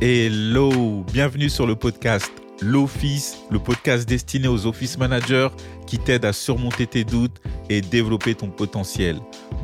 Hello, bienvenue sur le podcast L'Office, le podcast destiné aux office managers qui t'aide à surmonter tes doutes et développer ton potentiel.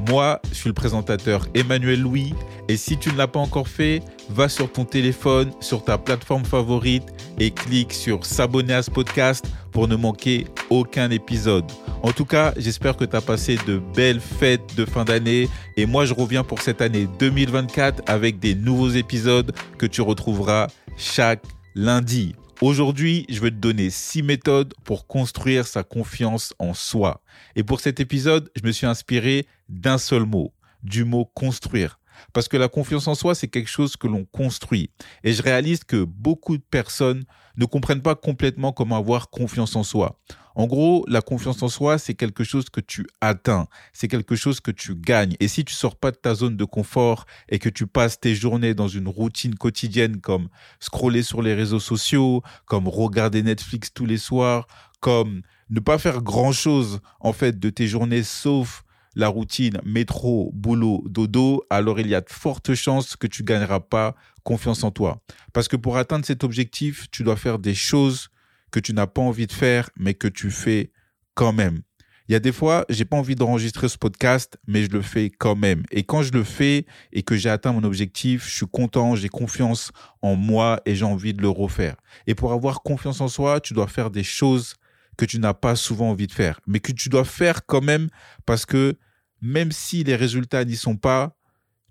Moi, je suis le présentateur Emmanuel Louis et si tu ne l'as pas encore fait, va sur ton téléphone, sur ta plateforme favorite et clique sur s'abonner à ce podcast pour ne manquer aucun épisode. En tout cas, j'espère que tu as passé de belles fêtes de fin d'année et moi je reviens pour cette année 2024 avec des nouveaux épisodes que tu retrouveras chaque lundi. Aujourd'hui, je vais te donner six méthodes pour construire sa confiance en soi. Et pour cet épisode, je me suis inspiré d'un seul mot, du mot construire. Parce que la confiance en soi, c'est quelque chose que l'on construit. Et je réalise que beaucoup de personnes ne comprennent pas complètement comment avoir confiance en soi. En gros, la confiance en soi, c'est quelque chose que tu atteins, c'est quelque chose que tu gagnes. Et si tu sors pas de ta zone de confort et que tu passes tes journées dans une routine quotidienne comme scroller sur les réseaux sociaux, comme regarder Netflix tous les soirs, comme ne pas faire grand chose, en fait, de tes journées sauf la routine métro, boulot, dodo, alors il y a de fortes chances que tu gagneras pas confiance en toi. Parce que pour atteindre cet objectif, tu dois faire des choses que tu n'as pas envie de faire, mais que tu fais quand même. Il y a des fois, j'ai pas envie d'enregistrer ce podcast, mais je le fais quand même. Et quand je le fais et que j'ai atteint mon objectif, je suis content, j'ai confiance en moi et j'ai envie de le refaire. Et pour avoir confiance en soi, tu dois faire des choses que tu n'as pas souvent envie de faire, mais que tu dois faire quand même parce que même si les résultats n'y sont pas,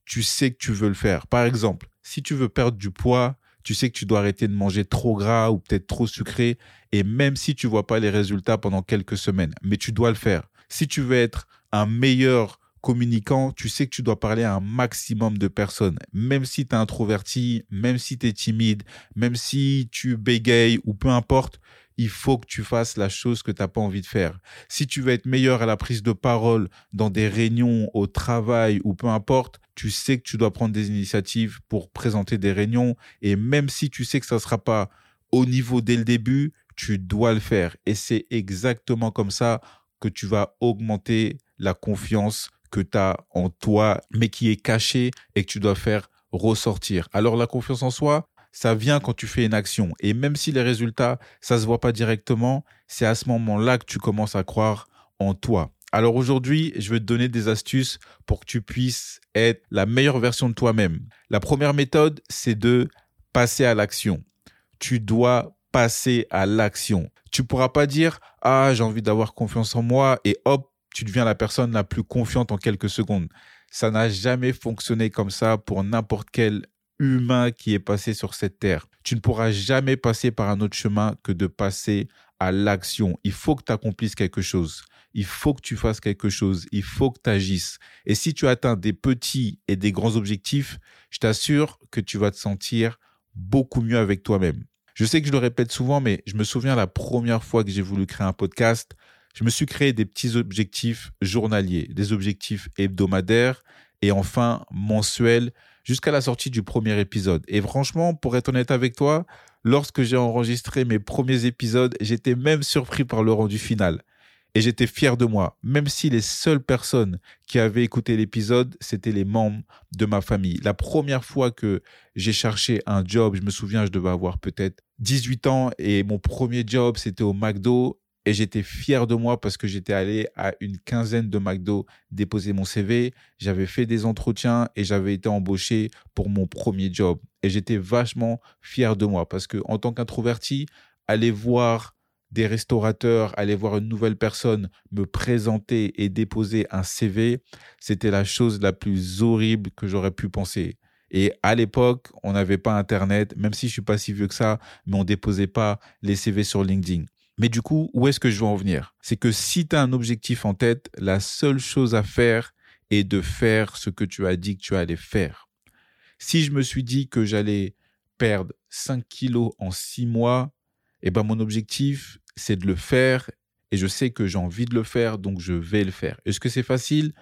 tu sais que tu veux le faire. Par exemple, si tu veux perdre du poids, tu sais que tu dois arrêter de manger trop gras ou peut-être trop sucré, et même si tu vois pas les résultats pendant quelques semaines, mais tu dois le faire. Si tu veux être un meilleur communicant, tu sais que tu dois parler à un maximum de personnes, même si tu es introverti, même si tu es timide, même si tu bégayes ou peu importe, il faut que tu fasses la chose que tu n'as pas envie de faire. Si tu veux être meilleur à la prise de parole dans des réunions, au travail ou peu importe, tu sais que tu dois prendre des initiatives pour présenter des réunions et même si tu sais que ça ne sera pas au niveau dès le début, tu dois le faire. Et c'est exactement comme ça que tu vas augmenter la confiance que tu as en toi, mais qui est cachée et que tu dois faire ressortir. Alors la confiance en soi, ça vient quand tu fais une action. Et même si les résultats, ça se voit pas directement, c'est à ce moment-là que tu commences à croire en toi. Alors aujourd'hui, je vais te donner des astuces pour que tu puisses être la meilleure version de toi-même. La première méthode, c'est de passer à l'action. Tu dois passer à l'action. Tu pourras pas dire "Ah, j'ai envie d'avoir confiance en moi" et hop, tu deviens la personne la plus confiante en quelques secondes. Ça n'a jamais fonctionné comme ça pour n'importe quel humain qui est passé sur cette terre. Tu ne pourras jamais passer par un autre chemin que de passer à l'action. Il faut que tu accomplisses quelque chose. Il faut que tu fasses quelque chose. Il faut que tu agisses. Et si tu atteins des petits et des grands objectifs, je t'assure que tu vas te sentir beaucoup mieux avec toi-même. Je sais que je le répète souvent, mais je me souviens la première fois que j'ai voulu créer un podcast, je me suis créé des petits objectifs journaliers, des objectifs hebdomadaires et enfin mensuels jusqu'à la sortie du premier épisode. Et franchement, pour être honnête avec toi, lorsque j'ai enregistré mes premiers épisodes, j'étais même surpris par le rendu final. Et j'étais fier de moi, même si les seules personnes qui avaient écouté l'épisode, c'était les membres de ma famille. La première fois que j'ai cherché un job, je me souviens, je devais avoir peut-être 18 ans et mon premier job, c'était au McDo et j'étais fier de moi parce que j'étais allé à une quinzaine de McDo déposer mon CV, j'avais fait des entretiens et j'avais été embauché pour mon premier job. Et j'étais vachement fier de moi parce que en tant qu'introverti, aller voir des restaurateurs, aller voir une nouvelle personne me présenter et déposer un CV, c'était la chose la plus horrible que j'aurais pu penser. Et à l'époque, on n'avait pas Internet, même si je suis pas si vieux que ça, mais on déposait pas les CV sur LinkedIn. Mais du coup, où est-ce que je veux en venir? C'est que si tu as un objectif en tête, la seule chose à faire est de faire ce que tu as dit que tu allais faire. Si je me suis dit que j'allais perdre 5 kilos en 6 mois, eh ben mon objectif, c'est de le faire et je sais que j'ai envie de le faire, donc je vais le faire. Est-ce que c'est facile?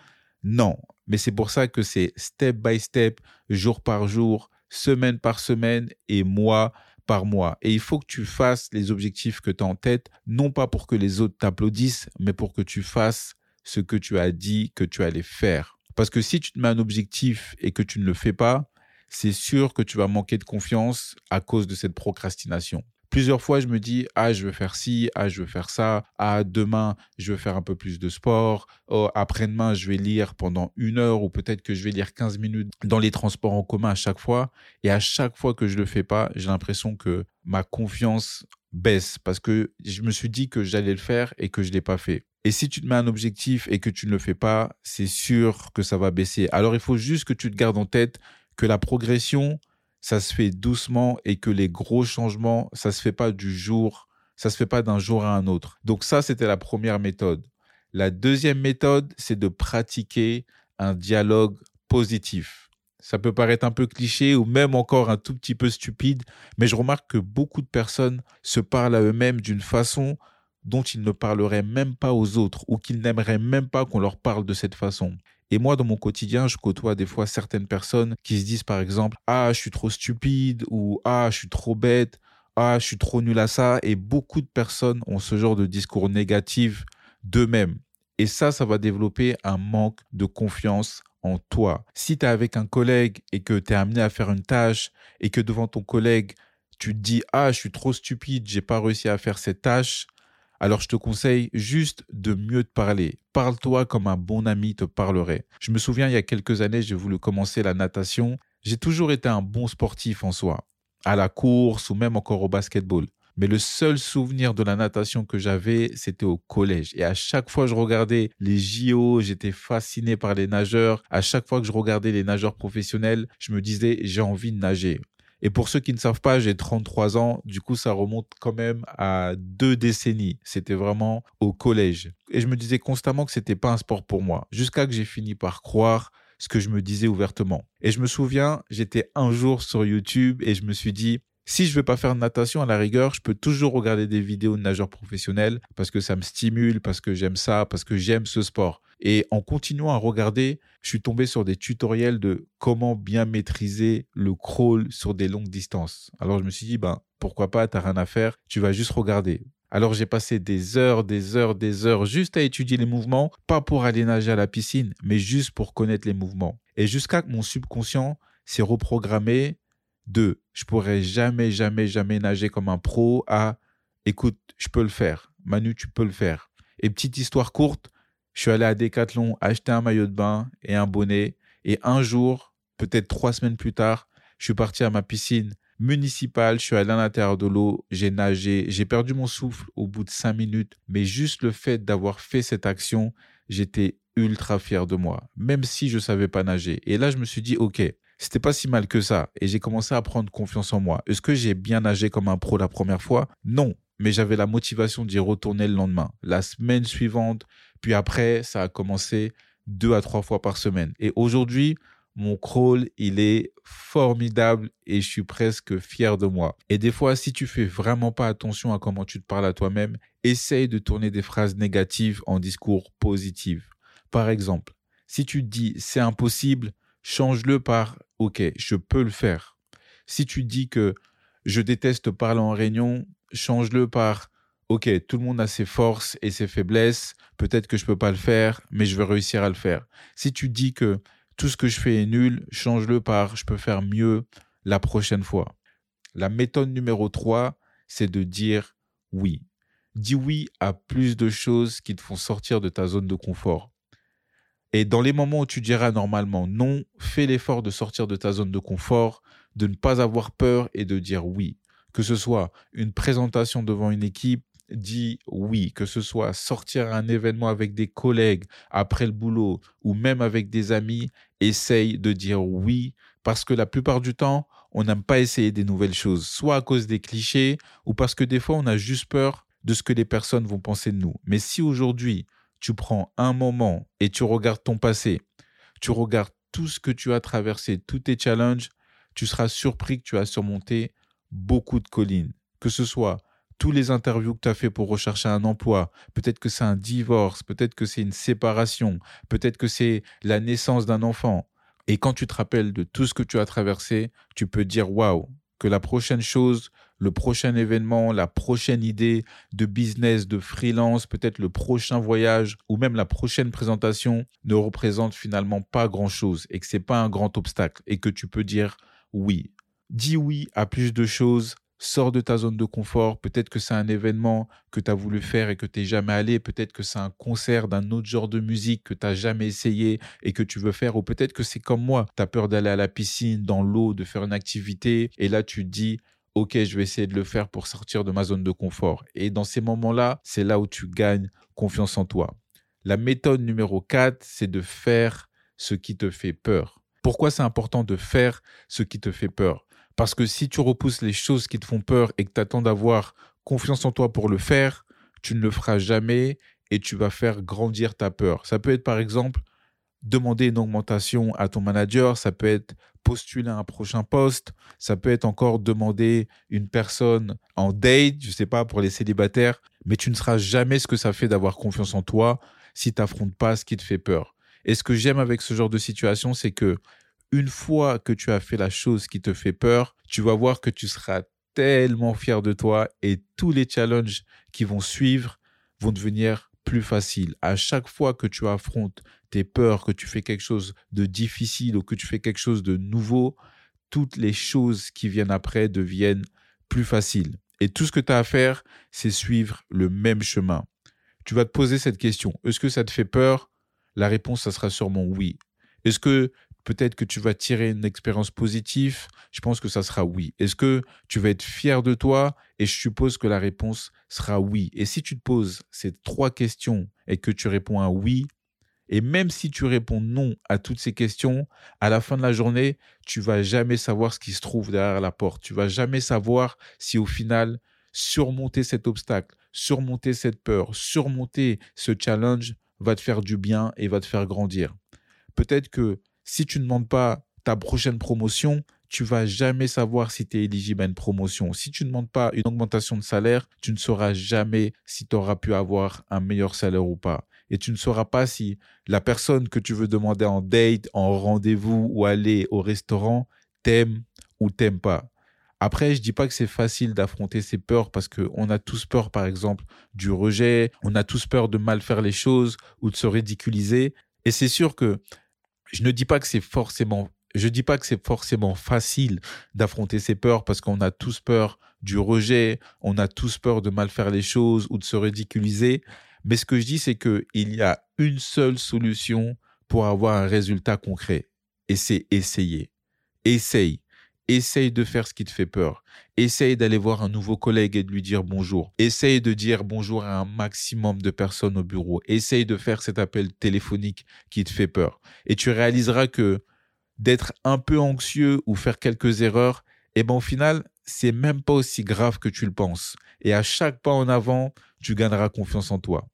Non. Mais c'est pour ça que c'est step by step, jour par jour, semaine par semaine et mois mois. Et il faut que tu fasses les objectifs que tu as en tête, non pas pour que les autres t'applaudissent, mais pour que tu fasses ce que tu as dit que tu allais faire. Parce que si tu te mets un objectif et que tu ne le fais pas, c'est sûr que tu vas manquer de confiance à cause de cette procrastination. Plusieurs fois, je me dis, ah, je veux faire ci, ah, je veux faire ça, ah, demain, je veux faire un peu plus de sport, oh, après-demain, je vais lire pendant une heure ou peut-être que je vais lire 15 minutes dans les transports en commun à chaque fois. Et à chaque fois que je le fais pas, j'ai l'impression que ma confiance baisse parce que je me suis dit que j'allais le faire et que je l'ai pas fait. Et si tu te mets un objectif et que tu ne le fais pas, c'est sûr que ça va baisser. Alors il faut juste que tu te gardes en tête que la progression, ça se fait doucement et que les gros changements, ça se fait pas du jour, ça se fait pas d'un jour à un autre. Donc ça, c'était la première méthode. La deuxième méthode, c'est de pratiquer un dialogue positif. Ça peut paraître un peu cliché ou même encore un tout petit peu stupide, mais je remarque que beaucoup de personnes se parlent à eux-mêmes d'une façon dont ils ne parleraient même pas aux autres ou qu'ils n'aimeraient même pas qu'on leur parle de cette façon. Et moi, dans mon quotidien, je côtoie des fois certaines personnes qui se disent par exemple Ah, je suis trop stupide ou Ah, je suis trop bête, Ah, je suis trop nul à ça. Et beaucoup de personnes ont ce genre de discours négatif d'eux-mêmes. Et ça, ça va développer un manque de confiance en toi. Si tu es avec un collègue et que tu es amené à faire une tâche et que devant ton collègue, tu te dis Ah, je suis trop stupide, j'ai pas réussi à faire cette tâche, alors je te conseille juste de mieux te parler. Parle-toi comme un bon ami te parlerait. Je me souviens, il y a quelques années, j'ai voulu commencer la natation. J'ai toujours été un bon sportif en soi, à la course ou même encore au basketball. Mais le seul souvenir de la natation que j'avais, c'était au collège. Et à chaque fois que je regardais les JO, j'étais fasciné par les nageurs. À chaque fois que je regardais les nageurs professionnels, je me disais, j'ai envie de nager. Et pour ceux qui ne savent pas, j'ai 33 ans. Du coup, ça remonte quand même à deux décennies. C'était vraiment au collège. Et je me disais constamment que c'était pas un sport pour moi. Jusqu'à que j'ai fini par croire ce que je me disais ouvertement. Et je me souviens, j'étais un jour sur YouTube et je me suis dit, si je veux pas faire de natation, à la rigueur, je peux toujours regarder des vidéos de nageurs professionnels parce que ça me stimule, parce que j'aime ça, parce que j'aime ce sport. Et en continuant à regarder, je suis tombé sur des tutoriels de comment bien maîtriser le crawl sur des longues distances. Alors je me suis dit, ben, pourquoi pas, t'as rien à faire, tu vas juste regarder. Alors j'ai passé des heures, des heures, des heures juste à étudier les mouvements, pas pour aller nager à la piscine, mais juste pour connaître les mouvements. Et jusqu'à que mon subconscient s'est reprogrammé de je pourrais jamais, jamais, jamais nager comme un pro à écoute, je peux le faire. Manu, tu peux le faire. Et petite histoire courte, je suis allé à Decathlon acheter un maillot de bain et un bonnet. Et un jour, peut-être trois semaines plus tard, je suis parti à ma piscine municipale. Je suis allé à l'intérieur de l'eau. J'ai nagé. J'ai perdu mon souffle au bout de cinq minutes. Mais juste le fait d'avoir fait cette action, j'étais ultra fier de moi. Même si je savais pas nager. Et là, je me suis dit, OK, c'était pas si mal que ça. Et j'ai commencé à prendre confiance en moi. Est-ce que j'ai bien nagé comme un pro la première fois? Non. Mais j'avais la motivation d'y retourner le lendemain. La semaine suivante, puis après, ça a commencé deux à trois fois par semaine. Et aujourd'hui, mon crawl, il est formidable et je suis presque fier de moi. Et des fois, si tu fais vraiment pas attention à comment tu te parles à toi-même, essaye de tourner des phrases négatives en discours positifs. Par exemple, si tu te dis c'est impossible, change-le par OK, je peux le faire. Si tu dis que je déteste parler en réunion, change-le par OK, tout le monde a ses forces et ses faiblesses, peut-être que je peux pas le faire, mais je vais réussir à le faire. Si tu dis que tout ce que je fais est nul, change-le par je peux faire mieux la prochaine fois. La méthode numéro 3, c'est de dire oui. Dis oui à plus de choses qui te font sortir de ta zone de confort. Et dans les moments où tu diras normalement non, fais l'effort de sortir de ta zone de confort, de ne pas avoir peur et de dire oui. Que ce soit une présentation devant une équipe, dis oui, que ce soit sortir à un événement avec des collègues après le boulot ou même avec des amis, essaye de dire oui parce que la plupart du temps, on n'aime pas essayer des nouvelles choses, soit à cause des clichés ou parce que des fois on a juste peur de ce que les personnes vont penser de nous. Mais si aujourd'hui, tu prends un moment et tu regardes ton passé, tu regardes tout ce que tu as traversé, tous tes challenges, tu seras surpris que tu as surmonté beaucoup de collines. Que ce soit tous les interviews que tu as fait pour rechercher un emploi, peut-être que c'est un divorce, peut-être que c'est une séparation, peut-être que c'est la naissance d'un enfant. Et quand tu te rappelles de tout ce que tu as traversé, tu peux dire waouh, que la prochaine chose, le prochain événement, la prochaine idée de business, de freelance, peut-être le prochain voyage ou même la prochaine présentation ne représente finalement pas grand-chose et que c'est pas un grand obstacle et que tu peux dire oui. Dis oui à plus de choses, sors de ta zone de confort. Peut-être que c'est un événement que tu as voulu faire et que tu n'es jamais allé. Peut-être que c'est un concert d'un autre genre de musique que tu n'as jamais essayé et que tu veux faire. Ou peut-être que c'est comme moi, tu as peur d'aller à la piscine, dans l'eau, de faire une activité. Et là, tu te dis, OK, je vais essayer de le faire pour sortir de ma zone de confort. Et dans ces moments-là, c'est là où tu gagnes confiance en toi. La méthode numéro 4, c'est de faire ce qui te fait peur. Pourquoi c'est important de faire ce qui te fait peur? Parce que si tu repousses les choses qui te font peur et que tu attends d'avoir confiance en toi pour le faire, tu ne le feras jamais et tu vas faire grandir ta peur. Ça peut être par exemple demander une augmentation à ton manager, ça peut être postuler un prochain poste, ça peut être encore demander une personne en date, je ne sais pas, pour les célibataires, mais tu ne seras jamais ce que ça fait d'avoir confiance en toi si tu n'affrontes pas ce qui te fait peur. Et ce que j'aime avec ce genre de situation, c'est que une fois que tu as fait la chose qui te fait peur, tu vas voir que tu seras tellement fier de toi et tous les challenges qui vont suivre vont devenir plus faciles. À chaque fois que tu affrontes tes peurs, que tu fais quelque chose de difficile ou que tu fais quelque chose de nouveau, toutes les choses qui viennent après deviennent plus faciles. Et tout ce que tu as à faire, c'est suivre le même chemin. Tu vas te poser cette question. Est-ce que ça te fait peur? La réponse, ça sera sûrement oui. Est-ce que peut-être que tu vas tirer une expérience positive Je pense que ça sera oui. Est-ce que tu vas être fier de toi? Et je suppose que la réponse sera oui. Et si tu te poses ces trois questions et que tu réponds à oui, et même si tu réponds non à toutes ces questions, à la fin de la journée, tu vas jamais savoir ce qui se trouve derrière la porte. Tu vas jamais savoir si au final, surmonter cet obstacle, surmonter cette peur, surmonter ce challenge va te faire du bien et va te faire grandir. Peut-être que si tu ne demandes pas ta prochaine promotion, tu vas jamais savoir si tu es éligible à une promotion. Si tu ne demandes pas une augmentation de salaire, tu ne sauras jamais si tu auras pu avoir un meilleur salaire ou pas. Et tu ne sauras pas si la personne que tu veux demander en date, en rendez-vous ou aller au restaurant t'aime ou t'aime pas. Après, je dis pas que c'est facile d'affronter ces peurs parce qu'on a tous peur, par exemple, du rejet, on a tous peur de mal faire les choses ou de se ridiculiser. Et c'est sûr que je ne dis pas que c'est forcément, je dis pas que c'est forcément facile d'affronter ces peurs parce qu'on a tous peur du rejet, on a tous peur de mal faire les choses ou de se ridiculiser. Mais ce que je dis, c'est qu'il y a une seule solution pour avoir un résultat concret. Et c'est essayer. Essaye. Essaye de faire ce qui te fait peur. Essaye d'aller voir un nouveau collègue et de lui dire bonjour. Essaye de dire bonjour à un maximum de personnes au bureau. Essaye de faire cet appel téléphonique qui te fait peur. Et tu réaliseras que d'être un peu anxieux ou faire quelques erreurs, eh ben au final, c'est même pas aussi grave que tu le penses. Et à chaque pas en avant, tu gagneras confiance en toi.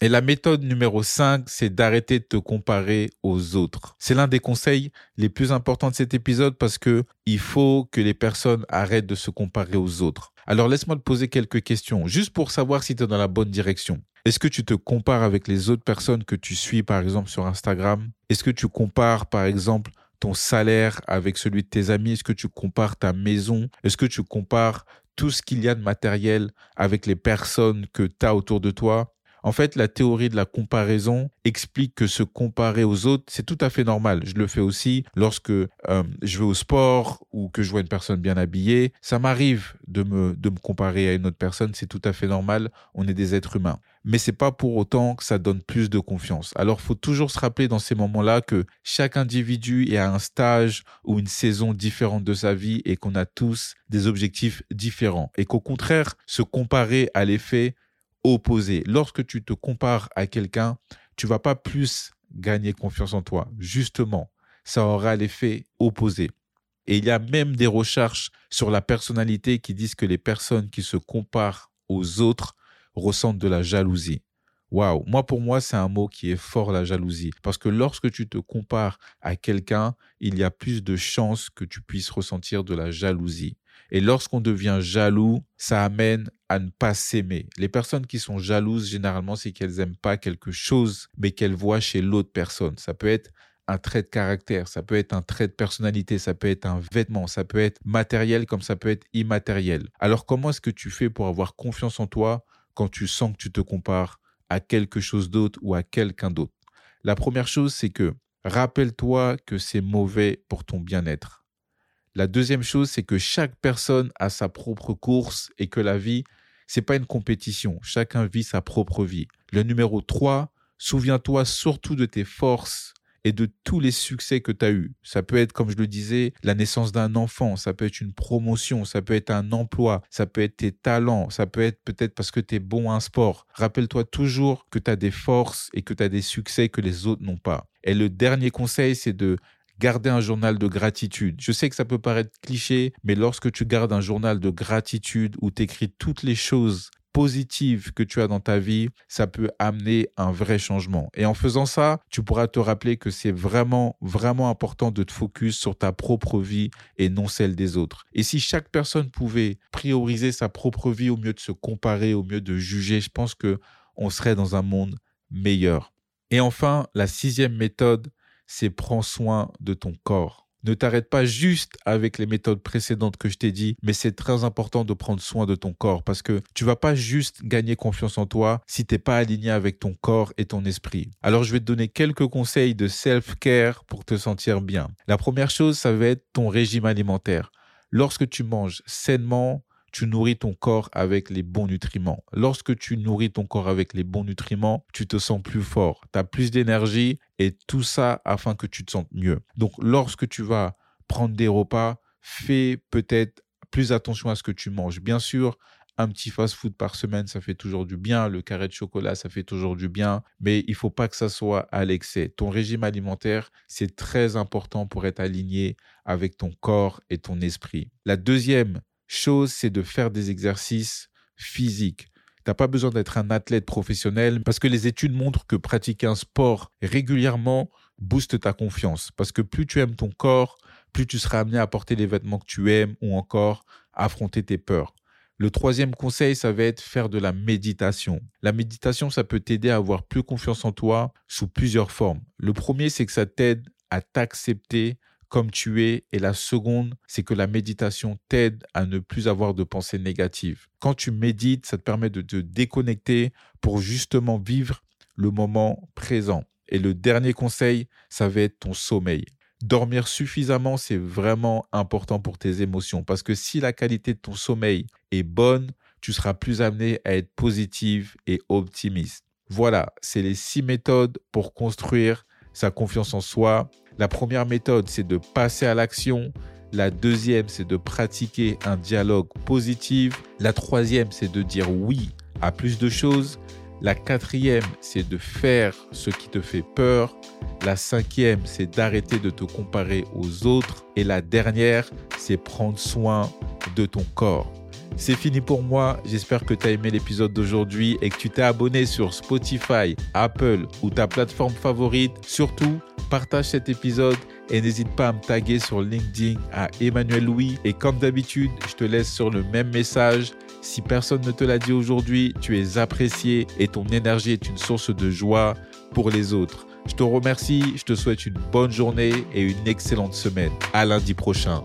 Et la méthode numéro 5, c'est d'arrêter de te comparer aux autres. C'est l'un des conseils les plus importants de cet épisode parce que il faut que les personnes arrêtent de se comparer aux autres. Alors laisse-moi te poser quelques questions, juste pour savoir si tu es dans la bonne direction. Est-ce que tu te compares avec les autres personnes que tu suis, par exemple, sur Instagram? Est-ce que tu compares, par exemple, ton salaire avec celui de tes amis? Est-ce que tu compares ta maison? Est-ce que tu compares tout ce qu'il y a de matériel avec les personnes que tu as autour de toi? En fait, la théorie de la comparaison explique que se comparer aux autres, c'est tout à fait normal. Je le fais aussi lorsque euh, je vais au sport ou que je vois une personne bien habillée. Ça m'arrive de me, de me comparer à une autre personne, c'est tout à fait normal. On est des êtres humains. Mais c'est pas pour autant que ça donne plus de confiance. Alors, faut toujours se rappeler dans ces moments-là que chaque individu est à un stage ou une saison différente de sa vie et qu'on a tous des objectifs différents. Et qu'au contraire, se comparer à l'effet opposé. Lorsque tu te compares à quelqu'un, tu vas pas plus gagner confiance en toi. Justement, ça aura l'effet opposé. Et il y a même des recherches sur la personnalité qui disent que les personnes qui se comparent aux autres ressentent de la jalousie. Waouh, moi pour moi c'est un mot qui est fort la jalousie parce que lorsque tu te compares à quelqu'un, il y a plus de chances que tu puisses ressentir de la jalousie. Et lorsqu'on devient jaloux, ça amène à ne pas s'aimer. Les personnes qui sont jalouses, généralement, c'est qu'elles n'aiment pas quelque chose, mais qu'elles voient chez l'autre personne. Ça peut être un trait de caractère, ça peut être un trait de personnalité, ça peut être un vêtement, ça peut être matériel comme ça peut être immatériel. Alors comment est-ce que tu fais pour avoir confiance en toi quand tu sens que tu te compares à quelque chose d'autre ou à quelqu'un d'autre? La première chose, c'est que rappelle-toi que c'est mauvais pour ton bien-être. La deuxième chose, c'est que chaque personne a sa propre course et que la vie, c'est pas une compétition. Chacun vit sa propre vie. Le numéro 3, souviens-toi surtout de tes forces et de tous les succès que tu as eus. Ça peut être, comme je le disais, la naissance d'un enfant, ça peut être une promotion, ça peut être un emploi, ça peut être tes talents, ça peut être peut-être parce que tu es bon à un sport. Rappelle-toi toujours que tu as des forces et que tu as des succès que les autres n'ont pas. Et le dernier conseil, c'est de garder un journal de gratitude. Je sais que ça peut paraître cliché, mais lorsque tu gardes un journal de gratitude où tu écris toutes les choses positives que tu as dans ta vie, ça peut amener un vrai changement. Et en faisant ça, tu pourras te rappeler que c'est vraiment, vraiment important de te focus sur ta propre vie et non celle des autres. Et si chaque personne pouvait prioriser sa propre vie au mieux de se comparer, au mieux de juger, je pense que on serait dans un monde meilleur. Et enfin, la sixième méthode, c'est prends soin de ton corps. Ne t'arrête pas juste avec les méthodes précédentes que je t'ai dit, mais c'est très important de prendre soin de ton corps parce que tu vas pas juste gagner confiance en toi si t'es pas aligné avec ton corps et ton esprit. Alors je vais te donner quelques conseils de self-care pour te sentir bien. La première chose, ça va être ton régime alimentaire. Lorsque tu manges sainement, tu nourris ton corps avec les bons nutriments. Lorsque tu nourris ton corps avec les bons nutriments, tu te sens plus fort, tu as plus d'énergie et tout ça afin que tu te sentes mieux. Donc lorsque tu vas prendre des repas, fais peut-être plus attention à ce que tu manges. Bien sûr, un petit fast-food par semaine, ça fait toujours du bien. Le carré de chocolat, ça fait toujours du bien. Mais il faut pas que ça soit à l'excès. Ton régime alimentaire, c'est très important pour être aligné avec ton corps et ton esprit. La deuxième chose, c'est de faire des exercices physiques. Tu n'as pas besoin d'être un athlète professionnel parce que les études montrent que pratiquer un sport régulièrement booste ta confiance. Parce que plus tu aimes ton corps, plus tu seras amené à porter les vêtements que tu aimes ou encore affronter tes peurs. Le troisième conseil, ça va être faire de la méditation. La méditation, ça peut t'aider à avoir plus confiance en toi sous plusieurs formes. Le premier, c'est que ça t'aide à t'accepter comme tu es. Et la seconde, c'est que la méditation t'aide à ne plus avoir de pensées négatives. Quand tu médites, ça te permet de te déconnecter pour justement vivre le moment présent. Et le dernier conseil, ça va être ton sommeil. Dormir suffisamment, c'est vraiment important pour tes émotions parce que si la qualité de ton sommeil est bonne, tu seras plus amené à être positive et optimiste. Voilà, c'est les six méthodes pour construire sa confiance en soi la première méthode, c'est de passer à l'action. La deuxième, c'est de pratiquer un dialogue positif. La troisième, c'est de dire oui à plus de choses. La quatrième, c'est de faire ce qui te fait peur. La cinquième, c'est d'arrêter de te comparer aux autres. Et la dernière, c'est prendre soin de ton corps. C'est fini pour moi. J'espère que tu as aimé l'épisode d'aujourd'hui et que tu t'es abonné sur Spotify, Apple ou ta plateforme favorite. Surtout, partage cet épisode et n'hésite pas à me taguer sur LinkedIn à Emmanuel Louis. Et comme d'habitude, je te laisse sur le même message. Si personne ne te l'a dit aujourd'hui, tu es apprécié et ton énergie est une source de joie pour les autres. Je te remercie, je te souhaite une bonne journée et une excellente semaine. À lundi prochain.